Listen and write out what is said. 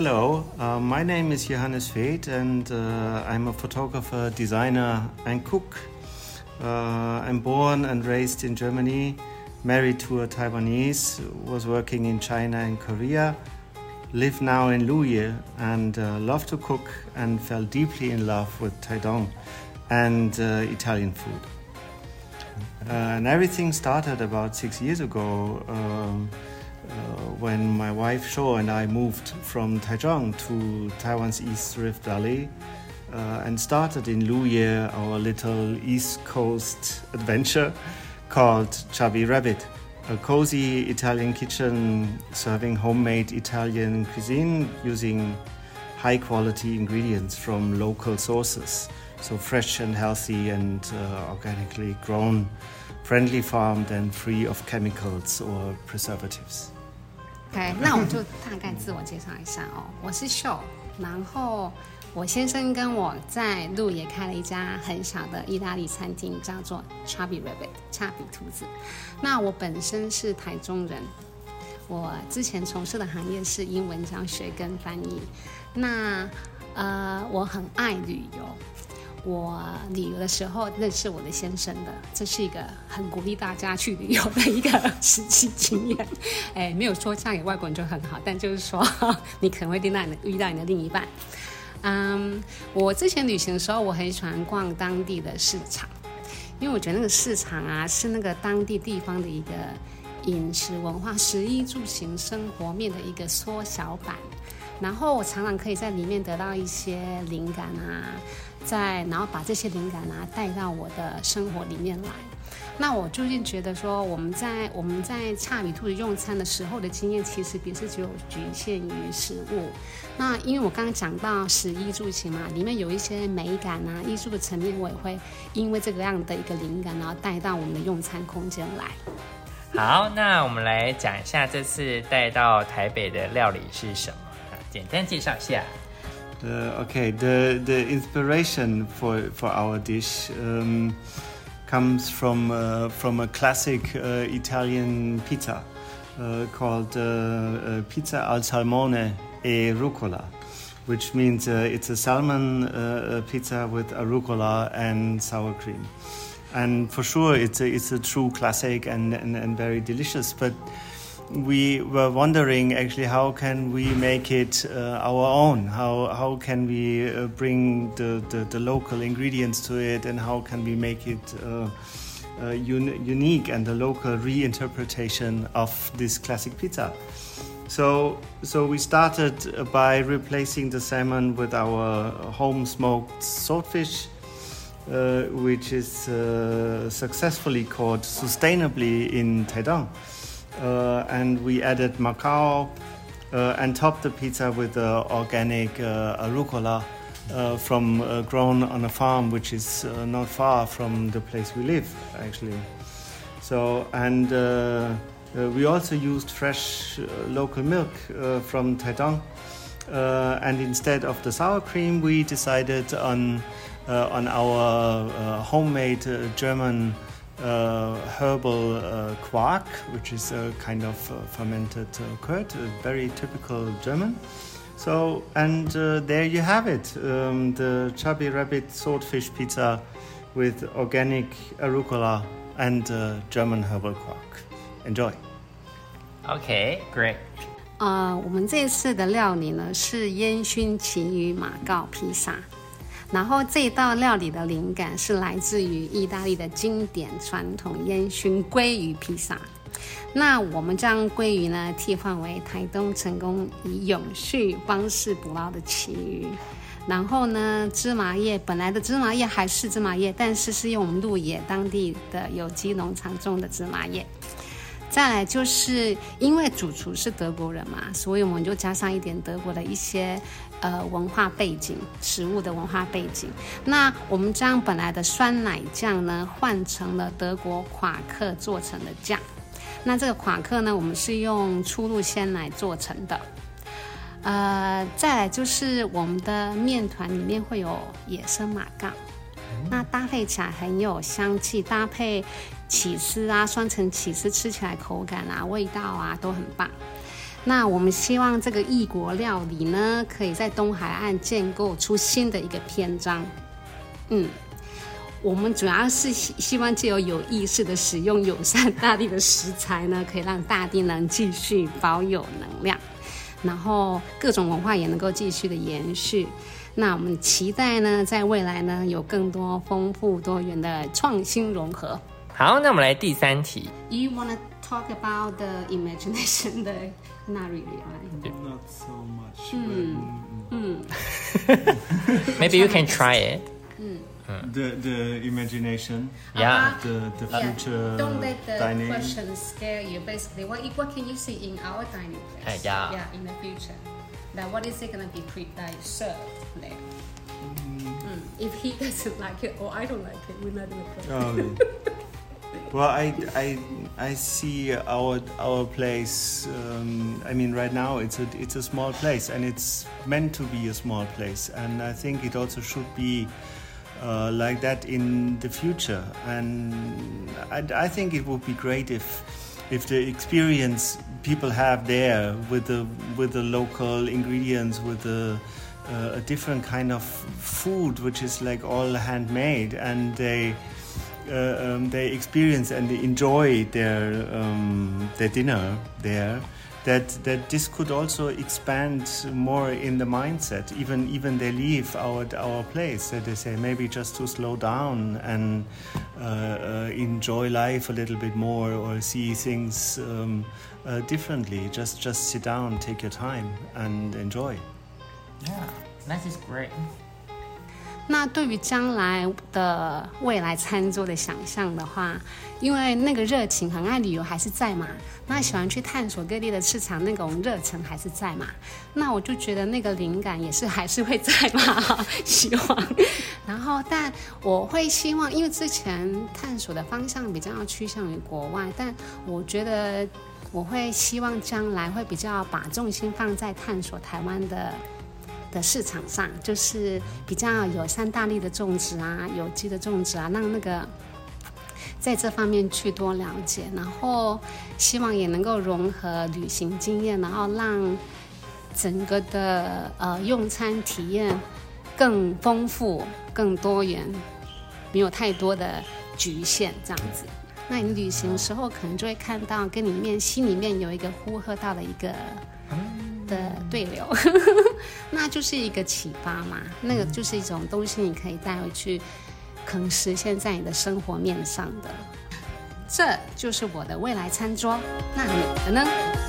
Hello, uh, my name is Johannes Veet, and uh, I'm a photographer, designer, and cook. Uh, I'm born and raised in Germany, married to a Taiwanese, was working in China and Korea, live now in Luye, and uh, love to cook and fell deeply in love with Taidong and uh, Italian food. Uh, and everything started about six years ago. Um, when my wife Sho and I moved from Taichung to Taiwan's East Rift Valley uh, and started in Luye our little East Coast adventure called Chubby Rabbit, a cozy Italian kitchen serving homemade Italian cuisine using high quality ingredients from local sources. So fresh and healthy and uh, organically grown, friendly farmed and free of chemicals or preservatives. OK，那我就大概自我介绍一下哦，我是秀，然后我先生跟我在路也开了一家很小的意大利餐厅，叫做 Chubby Rabbit，恰比兔子。那我本身是台中人，我之前从事的行业是英文教学跟翻译。那呃，我很爱旅游。我旅游的时候认识我的先生的，这是一个很鼓励大家去旅游的一个实际经验。哎，没有说嫁给外国人就很好，但就是说你可能会遇到你的遇到你的另一半。嗯，我之前旅行的时候，我很喜欢逛当地的市场，因为我觉得那个市场啊是那个当地地方的一个饮食文化、食衣住行生活面的一个缩小版。然后我常常可以在里面得到一些灵感啊。在，然后把这些灵感啊带到我的生活里面来。那我最近觉得说，我们在我们在恰米兔子用餐的时候的经验，其实不是只有局限于食物。那因为我刚刚讲到食衣住行嘛，里面有一些美感啊、艺术的层面，我也会因为这个样的一个灵感，然后带到我们的用餐空间来。好，那我们来讲一下这次带到台北的料理是什么简单介绍一下。The, okay, the, the inspiration for, for our dish um, comes from, uh, from a classic uh, Italian pizza uh, called uh, uh, pizza al salmone e rucola, which means uh, it's a salmon pizza with arugula and sour cream. And for sure, it's a, it's a true classic and, and, and very delicious, but we were wondering actually how can we make it uh, our own how how can we uh, bring the, the, the, local ingredients to it and how can we make it uh, uh un unique and a local reinterpretation of this classic pizza so so we started by replacing the salmon with our home smoked swordfish uh, which is uh, successfully caught sustainably in Taidong. Uh, and we added Maqaw uh, and topped the pizza with uh, organic arugula from grown on a farm, which is not far from the place we live, actually. So and. Uh, we also used fresh uh, local milk uh, from Taidong, and instead of the sour cream, we decided on on our homemade German uh, uh, herbal uh, quark, which is a kind of uh, fermented curd, very typical German. So, and there you have it um, the chubby rabbit swordfish pizza with organic arugula and uh, German herbal quark. Enjoy. Okay, great. 啊、uh,，我们这次的料理呢是烟熏旗鱼马告披萨。然后这道料理的灵感是来自于意大利的经典传统烟熏鲑鱼披萨。那我们将鲑鱼呢替换为台东成功以永续方式捕捞的旗鱼。然后呢，芝麻叶本来的芝麻叶还是芝麻叶，但是是用我们鹿野当地的有机农场种的芝麻叶。再来就是因为主厨是德国人嘛，所以我们就加上一点德国的一些呃文化背景，食物的文化背景。那我们将本来的酸奶酱呢换成了德国夸克做成的酱。那这个夸克呢，我们是用初露鲜奶做成的。呃，再来就是我们的面团里面会有野生马告，那搭配起来很有香气，搭配。起司啊，双层起司吃起来口感啊、味道啊都很棒。那我们希望这个异国料理呢，可以在东海岸建构出新的一个篇章。嗯，我们主要是希希望借由有意识的使用友善大地的食材呢，可以让大地能继续保有能量，然后各种文化也能够继续的延续。那我们期待呢，在未来呢，有更多丰富多元的创新融合。好，那我们来第三题。 You wanna talk about the imagination? The not really, right? Not so much. Hmm. Maybe you can try it. but The the imagination. Yeah. The the Yeah. future Don't let the dining. question scare you. Basically, what what can you see in our dining place? Uh, yeah. Yeah, in the future. That what is it gonna be pre like served there? Mm. If he doesn't like it or I don't like it, we're not gonna play. Well, I, I, I see our our place. Um, I mean, right now it's a it's a small place, and it's meant to be a small place, and I think it also should be uh, like that in the future. And I, I think it would be great if if the experience people have there with the with the local ingredients, with the uh, a different kind of food, which is like all handmade, and they uh, um, they experience and they enjoy their um, their dinner there. That that this could also expand more in the mindset. Even even they leave our our place. They say maybe just to slow down and uh, uh, enjoy life a little bit more, or see things um, uh, differently. Just just sit down, take your time, and enjoy. Yeah, that is great. 那对于将来的未来餐桌的想象的话，因为那个热情，很爱旅游还是在嘛，那喜欢去探索各地的市场那种热忱还是在嘛，那我就觉得那个灵感也是还是会在嘛，希望。然后，但我会希望，因为之前探索的方向比较趋向于国外，但我觉得我会希望将来会比较把重心放在探索台湾的。的市场上，就是比较友善大力的种植啊，有机的种植啊，让那个在这方面去多了解，然后希望也能够融合旅行经验，然后让整个的呃用餐体验更丰富、更多元，没有太多的局限这样子。那你旅行的时候，可能就会看到跟里面心里面有一个呼喝到的一个的对流，那就是一个启发嘛。那个就是一种东西，你可以带回去，可能实现在你的生活面上的。这就是我的未来餐桌。那你的呢？